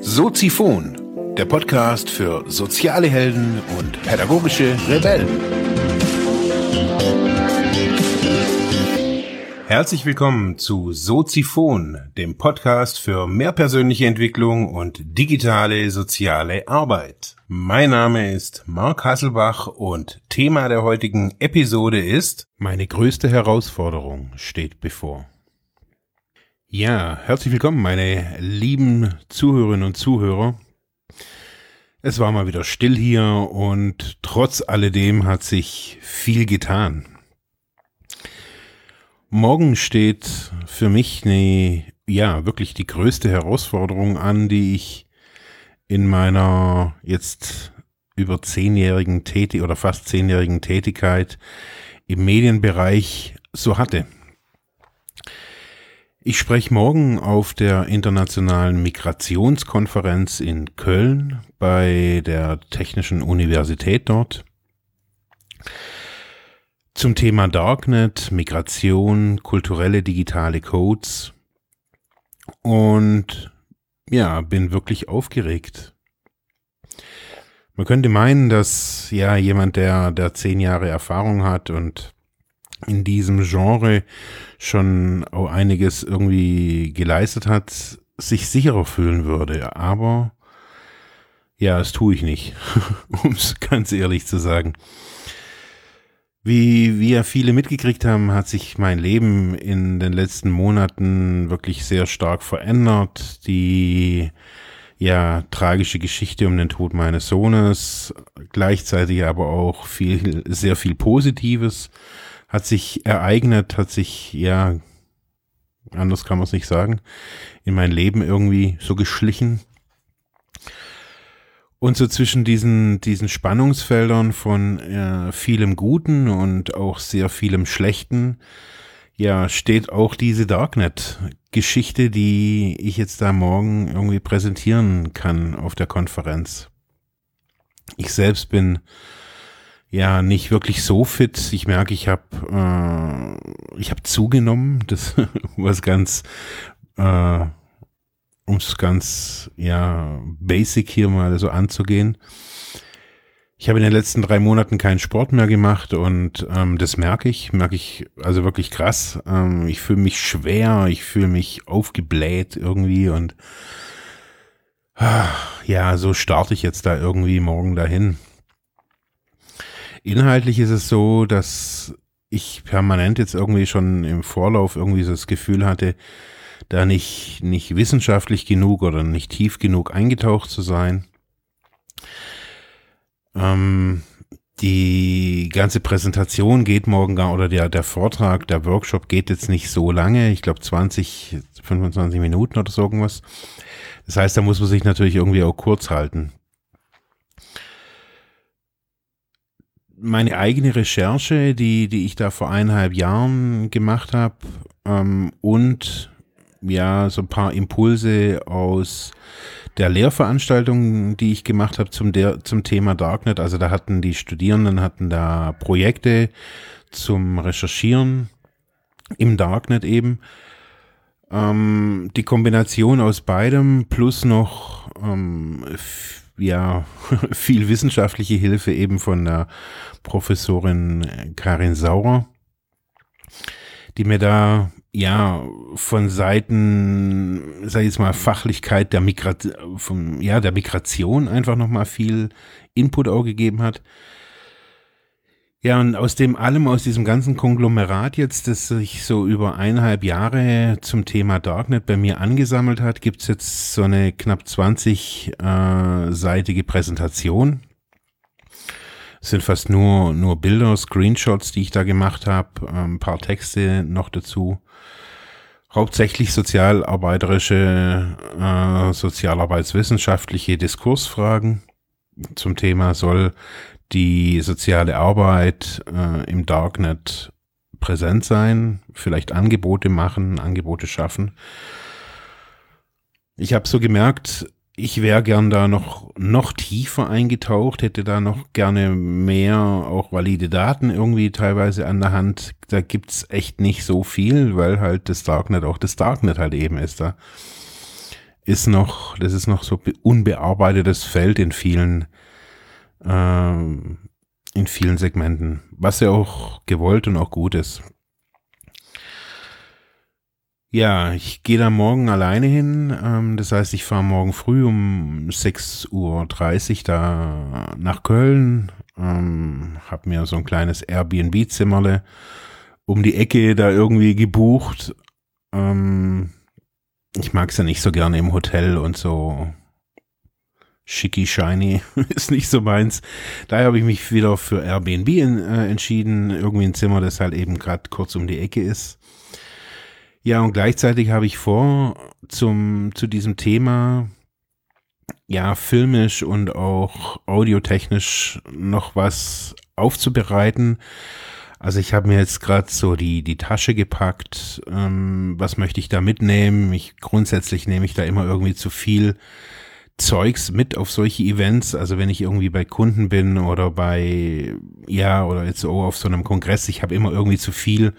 Soziphon, der Podcast für soziale Helden und pädagogische Rebellen. Herzlich willkommen zu Soziphon, dem Podcast für mehr persönliche Entwicklung und digitale soziale Arbeit. Mein Name ist Marc Hasselbach und Thema der heutigen Episode ist Meine größte Herausforderung steht bevor. Ja, herzlich willkommen, meine lieben Zuhörerinnen und Zuhörer. Es war mal wieder still hier und trotz alledem hat sich viel getan. Morgen steht für mich eine, ja, wirklich die größte Herausforderung an, die ich in meiner jetzt über zehnjährigen Tätigkeit oder fast zehnjährigen Tätigkeit im Medienbereich so hatte. Ich spreche morgen auf der internationalen Migrationskonferenz in Köln bei der Technischen Universität dort zum Thema Darknet, Migration, kulturelle digitale Codes und ja, bin wirklich aufgeregt. Man könnte meinen, dass ja jemand, der, der zehn Jahre Erfahrung hat und in diesem Genre schon einiges irgendwie geleistet hat, sich sicherer fühlen würde. Aber ja, das tue ich nicht, um es ganz ehrlich zu sagen. Wie wir viele mitgekriegt haben, hat sich mein Leben in den letzten Monaten wirklich sehr stark verändert. Die ja tragische Geschichte um den Tod meines Sohnes, gleichzeitig aber auch viel sehr viel Positives hat sich ereignet, hat sich, ja, anders kann man es nicht sagen, in mein Leben irgendwie so geschlichen. Und so zwischen diesen, diesen Spannungsfeldern von äh, vielem Guten und auch sehr vielem Schlechten, ja, steht auch diese Darknet-Geschichte, die ich jetzt da morgen irgendwie präsentieren kann auf der Konferenz. Ich selbst bin ja nicht wirklich so fit. Ich merke, ich habe äh, ich habe zugenommen. Das was ganz äh, um es ganz ja basic hier mal so anzugehen. Ich habe in den letzten drei Monaten keinen Sport mehr gemacht und ähm, das merke ich, merke ich also wirklich krass. Ähm, ich fühle mich schwer, ich fühle mich aufgebläht irgendwie und ah, ja, so starte ich jetzt da irgendwie morgen dahin. Inhaltlich ist es so, dass ich permanent jetzt irgendwie schon im Vorlauf irgendwie so das Gefühl hatte, da nicht, nicht wissenschaftlich genug oder nicht tief genug eingetaucht zu sein. Ähm, die ganze Präsentation geht morgen gar, oder der, der Vortrag, der Workshop geht jetzt nicht so lange, ich glaube 20, 25 Minuten oder so irgendwas. Das heißt, da muss man sich natürlich irgendwie auch kurz halten. meine eigene Recherche, die, die ich da vor eineinhalb Jahren gemacht habe ähm, und ja, so ein paar Impulse aus der Lehrveranstaltung, die ich gemacht habe zum, der, zum Thema Darknet. Also da hatten die Studierenden hatten da Projekte zum Recherchieren im Darknet eben. Ähm, die Kombination aus beidem plus noch ähm, ja viel wissenschaftliche Hilfe eben von der Professorin Karin Saurer, die mir da ja von Seiten, sag ich jetzt mal, Fachlichkeit der Migration, ja, der Migration einfach nochmal viel Input auch gegeben hat. Ja, und aus dem allem, aus diesem ganzen Konglomerat jetzt, das sich so über eineinhalb Jahre zum Thema Darknet bei mir angesammelt hat, gibt's jetzt so eine knapp 20-seitige äh, Präsentation. Es sind fast nur, nur Bilder, Screenshots, die ich da gemacht habe, ein ähm, paar Texte noch dazu. Hauptsächlich sozialarbeiterische, äh, sozialarbeitswissenschaftliche Diskursfragen zum Thema soll die soziale Arbeit äh, im Darknet präsent sein, vielleicht Angebote machen, Angebote schaffen. Ich habe so gemerkt, ich wäre gern da noch, noch tiefer eingetaucht, hätte da noch gerne mehr auch valide Daten irgendwie teilweise an der Hand. Da gibt's echt nicht so viel, weil halt das Darknet auch das Darknet halt eben ist. Da ist noch, das ist noch so unbearbeitetes Feld in vielen, ähm, in vielen Segmenten, was ja auch gewollt und auch gut ist. Ja, ich gehe da morgen alleine hin. Ähm, das heißt, ich fahre morgen früh um 6.30 Uhr da nach Köln. Ähm, hab mir so ein kleines Airbnb-Zimmerle um die Ecke da irgendwie gebucht. Ähm, ich mag es ja nicht so gerne im Hotel und so schicki shiny ist nicht so meins. Daher habe ich mich wieder für Airbnb in, äh, entschieden. Irgendwie ein Zimmer, das halt eben gerade kurz um die Ecke ist. Ja, und gleichzeitig habe ich vor, zum, zu diesem Thema, ja, filmisch und auch audiotechnisch noch was aufzubereiten. Also ich habe mir jetzt gerade so die, die Tasche gepackt. Ähm, was möchte ich da mitnehmen? Ich, grundsätzlich nehme ich da immer irgendwie zu viel Zeugs mit auf solche Events. Also wenn ich irgendwie bei Kunden bin oder bei, ja, oder jetzt so auf so einem Kongress, ich habe immer irgendwie zu viel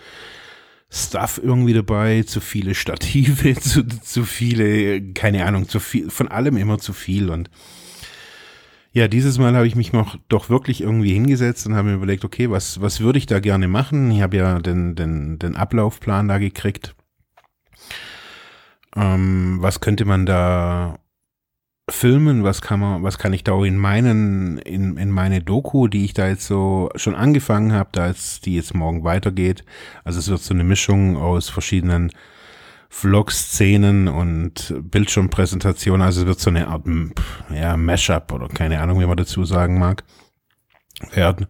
Stuff irgendwie dabei, zu viele Stative, zu, zu viele, keine Ahnung, zu viel, von allem immer zu viel. Und ja, dieses Mal habe ich mich noch doch wirklich irgendwie hingesetzt und habe mir überlegt, okay, was, was würde ich da gerne machen? Ich habe ja den, den, den Ablaufplan da gekriegt. Ähm, was könnte man da filmen, was kann man, was kann ich da in meinen, in, in meine Doku, die ich da jetzt so schon angefangen habe, da jetzt, die jetzt morgen weitergeht. Also es wird so eine Mischung aus verschiedenen Vlog-Szenen und Bildschirmpräsentationen. Also es wird so eine Art, ja, Mashup oder keine Ahnung, wie man dazu sagen mag, werden.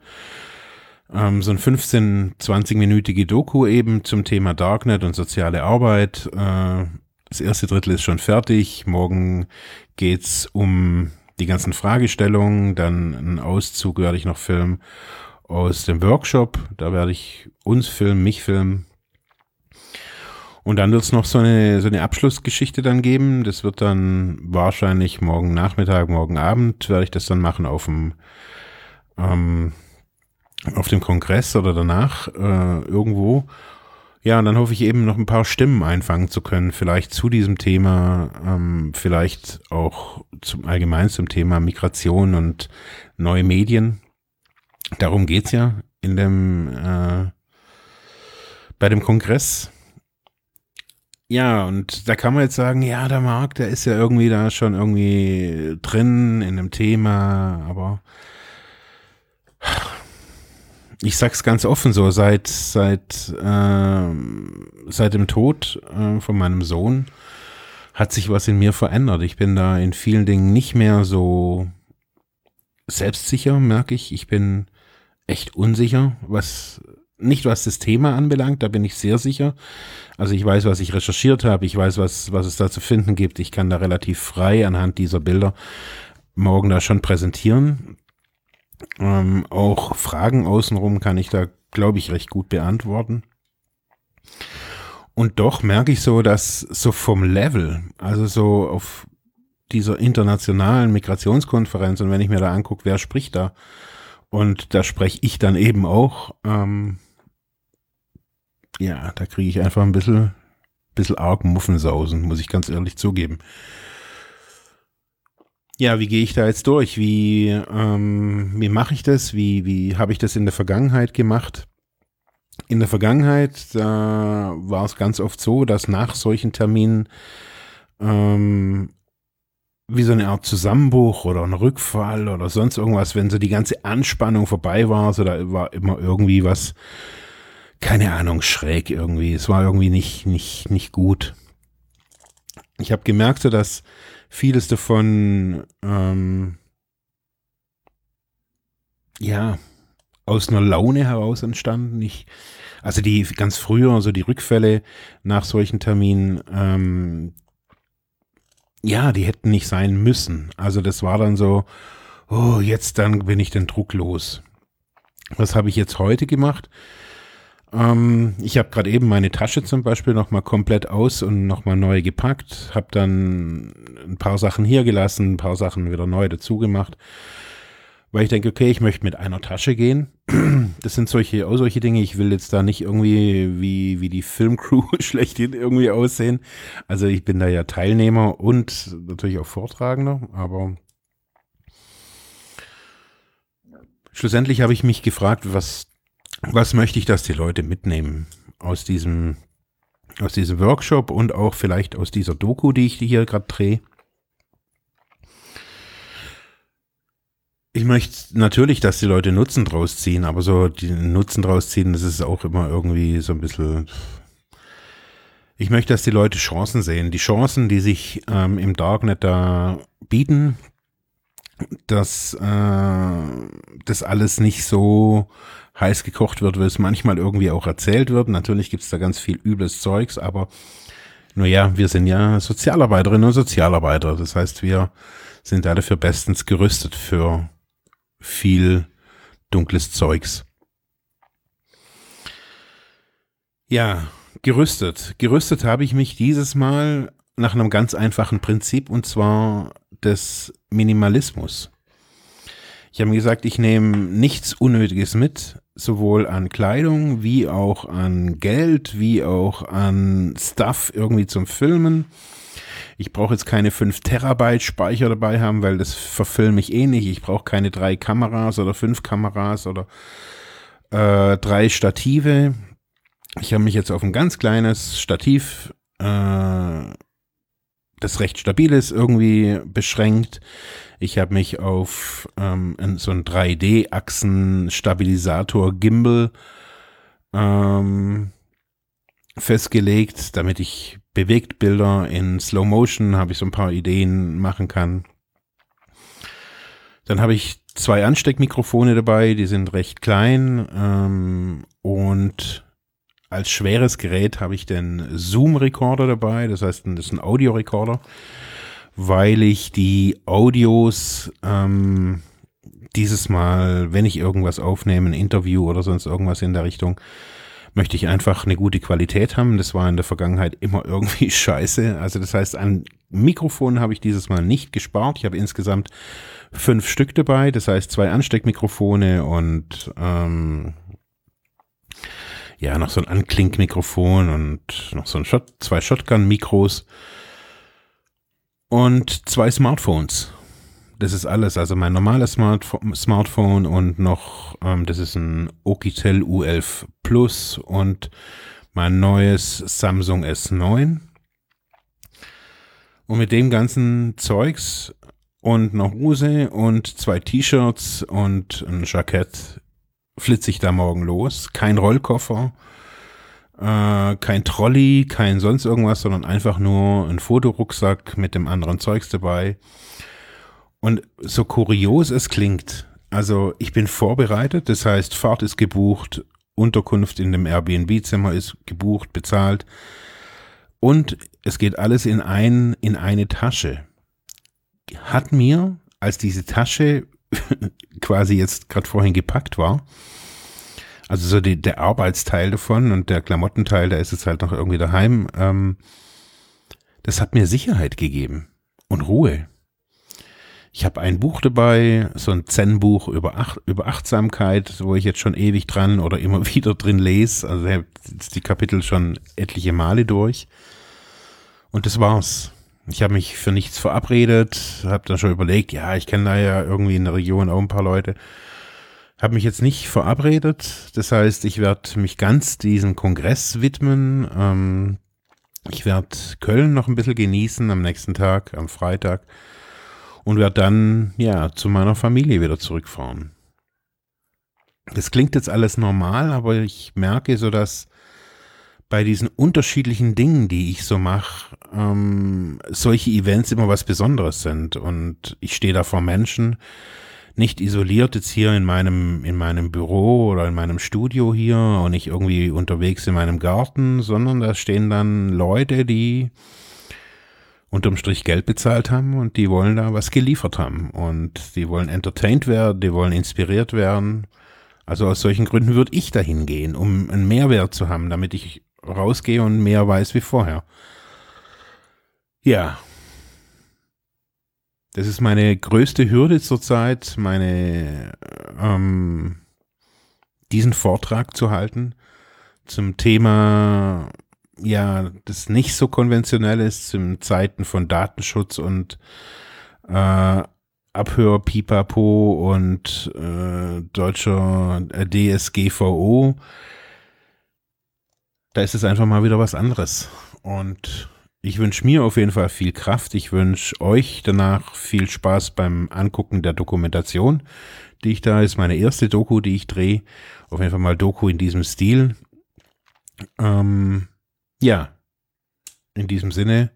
Ähm, so ein 15, 20-minütige Doku eben zum Thema Darknet und soziale Arbeit. Äh, das erste Drittel ist schon fertig. Morgen geht's um die ganzen Fragestellungen. Dann einen Auszug werde ich noch filmen aus dem Workshop. Da werde ich uns filmen, mich filmen. Und dann wird es noch so eine, so eine Abschlussgeschichte dann geben. Das wird dann wahrscheinlich morgen Nachmittag, morgen Abend werde ich das dann machen auf dem, ähm, auf dem Kongress oder danach äh, irgendwo. Ja, und dann hoffe ich eben noch ein paar Stimmen einfangen zu können, vielleicht zu diesem Thema, ähm, vielleicht auch zum allgemein zum Thema Migration und neue Medien. Darum geht's ja in dem äh, bei dem Kongress. Ja, und da kann man jetzt sagen, ja, der Markt, der ist ja irgendwie da schon irgendwie drin in dem Thema, aber ich sag's ganz offen so, seit, seit, äh, seit dem Tod äh, von meinem Sohn hat sich was in mir verändert. Ich bin da in vielen Dingen nicht mehr so selbstsicher, merke ich. Ich bin echt unsicher, was nicht was das Thema anbelangt, da bin ich sehr sicher. Also ich weiß, was ich recherchiert habe, ich weiß, was, was es da zu finden gibt. Ich kann da relativ frei anhand dieser Bilder morgen da schon präsentieren. Ähm, auch Fragen außenrum kann ich da, glaube ich, recht gut beantworten. Und doch merke ich so, dass so vom Level, also so auf dieser internationalen Migrationskonferenz und wenn ich mir da angucke, wer spricht da, und da spreche ich dann eben auch, ähm, ja, da kriege ich einfach ein bisschen, bisschen arg Muffensausen, muss ich ganz ehrlich zugeben. Ja, wie gehe ich da jetzt durch? Wie, ähm, wie mache ich das? Wie, wie habe ich das in der Vergangenheit gemacht? In der Vergangenheit, da war es ganz oft so, dass nach solchen Terminen ähm, wie so eine Art Zusammenbruch oder ein Rückfall oder sonst irgendwas, wenn so die ganze Anspannung vorbei war, so da war immer irgendwie was, keine Ahnung, schräg irgendwie. Es war irgendwie nicht, nicht, nicht gut. Ich habe gemerkt, so dass vieles davon, ähm, ja, aus einer Laune heraus entstanden. Ich, also die ganz früher, so die Rückfälle nach solchen Terminen, ähm, ja, die hätten nicht sein müssen. Also das war dann so, oh, jetzt dann bin ich den Druck los. Was habe ich jetzt heute gemacht? Ähm, ich habe gerade eben meine Tasche zum Beispiel nochmal komplett aus und nochmal neu gepackt. Habe dann ein paar Sachen hier gelassen, ein paar Sachen wieder neu dazu gemacht. Weil ich denke, okay, ich möchte mit einer Tasche gehen. Das sind solche, auch solche Dinge. Ich will jetzt da nicht irgendwie wie, wie die Filmcrew schlechthin irgendwie aussehen. Also ich bin da ja Teilnehmer und natürlich auch Vortragender, aber schlussendlich habe ich mich gefragt, was was möchte ich, dass die Leute mitnehmen aus diesem, aus diesem Workshop und auch vielleicht aus dieser Doku, die ich hier gerade drehe. Ich möchte natürlich, dass die Leute Nutzen draus ziehen, aber so die Nutzen draus ziehen, das ist auch immer irgendwie so ein bisschen. Ich möchte, dass die Leute Chancen sehen. Die Chancen, die sich ähm, im Darknet da bieten, dass äh, das alles nicht so heiß gekocht wird, wie es manchmal irgendwie auch erzählt wird. Natürlich gibt es da ganz viel übles Zeugs, aber nur ja, wir sind ja Sozialarbeiterinnen und Sozialarbeiter. Das heißt, wir sind da dafür bestens gerüstet für viel dunkles Zeugs. Ja, gerüstet. Gerüstet habe ich mich dieses Mal nach einem ganz einfachen Prinzip und zwar des Minimalismus. Ich habe mir gesagt, ich nehme nichts Unnötiges mit, sowohl an Kleidung wie auch an Geld, wie auch an Stuff irgendwie zum Filmen. Ich brauche jetzt keine 5 Terabyte Speicher dabei haben, weil das verfilme ich eh nicht. Ich brauche keine drei Kameras oder fünf Kameras oder äh, drei Stative. Ich habe mich jetzt auf ein ganz kleines Stativ, äh, das recht stabil ist, irgendwie beschränkt. Ich habe mich auf ähm, so ein 3D-Achsen-Stabilisator-Gimbal ähm, festgelegt, damit ich Bewegtbilder in Slow Motion, habe ich so ein paar Ideen machen kann. Dann habe ich zwei Ansteckmikrofone dabei, die sind recht klein ähm, und als schweres Gerät habe ich den Zoom-Recorder dabei, das heißt, das ist ein Audiorekorder weil ich die Audios ähm, dieses Mal, wenn ich irgendwas aufnehme, ein Interview oder sonst irgendwas in der Richtung, möchte ich einfach eine gute Qualität haben. Das war in der Vergangenheit immer irgendwie scheiße. Also das heißt, an Mikrofon habe ich dieses Mal nicht gespart. Ich habe insgesamt fünf Stück dabei. Das heißt, zwei Ansteckmikrofone und ähm, ja, noch so ein Anklinkmikrofon und noch so ein Shot, zwei Shotgun-Mikros und zwei Smartphones. Das ist alles. Also mein normales Smartphone und noch, ähm, das ist ein Okitel U11 Plus und mein neues Samsung S9. Und mit dem ganzen Zeugs und noch Hose und zwei T-Shirts und ein Jackett flitze ich da morgen los. Kein Rollkoffer äh, kein Trolley, kein sonst irgendwas, sondern einfach nur ein Fotorucksack mit dem anderen Zeugs dabei. Und so kurios es klingt, also ich bin vorbereitet, das heißt, Fahrt ist gebucht, Unterkunft in dem Airbnb-Zimmer ist gebucht, bezahlt. Und es geht alles in, ein, in eine Tasche. Hat mir, als diese Tasche quasi jetzt gerade vorhin gepackt war, also so die, der Arbeitsteil davon und der Klamottenteil, der ist jetzt halt noch irgendwie daheim. Ähm, das hat mir Sicherheit gegeben und Ruhe. Ich habe ein Buch dabei, so ein Zen-Buch über, Ach über Achtsamkeit, wo ich jetzt schon ewig dran oder immer wieder drin lese. Also ich habe die Kapitel schon etliche Male durch. Und das war's. Ich habe mich für nichts verabredet, habe dann schon überlegt, ja, ich kenne da ja irgendwie in der Region auch ein paar Leute habe mich jetzt nicht verabredet. Das heißt, ich werde mich ganz diesem Kongress widmen. Ähm, ich werde Köln noch ein bisschen genießen am nächsten Tag, am Freitag. Und werde dann, ja, zu meiner Familie wieder zurückfahren. Das klingt jetzt alles normal, aber ich merke so, dass bei diesen unterschiedlichen Dingen, die ich so mache, ähm, solche Events immer was Besonderes sind. Und ich stehe da vor Menschen, nicht isoliert jetzt hier in meinem, in meinem Büro oder in meinem Studio hier und nicht irgendwie unterwegs in meinem Garten, sondern da stehen dann Leute, die unterm Strich Geld bezahlt haben und die wollen da was geliefert haben und die wollen entertained werden, die wollen inspiriert werden. Also aus solchen Gründen würde ich dahin gehen, um einen Mehrwert zu haben, damit ich rausgehe und mehr weiß wie vorher. Ja. Das ist meine größte Hürde zurzeit, meine ähm, diesen Vortrag zu halten zum Thema ja, das nicht so konventionell ist, in Zeiten von Datenschutz und äh, Abhör Pipapo und äh, deutscher äh, DSGVO, da ist es einfach mal wieder was anderes. Und ich wünsche mir auf jeden Fall viel Kraft. Ich wünsche euch danach viel Spaß beim Angucken der Dokumentation, die ich da ist. Meine erste Doku, die ich drehe. Auf jeden Fall mal Doku in diesem Stil. Ähm, ja, in diesem Sinne,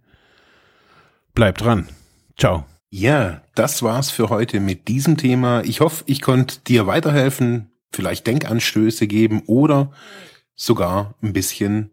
bleibt dran. Ciao. Ja, das war's für heute mit diesem Thema. Ich hoffe, ich konnte dir weiterhelfen, vielleicht Denkanstöße geben oder sogar ein bisschen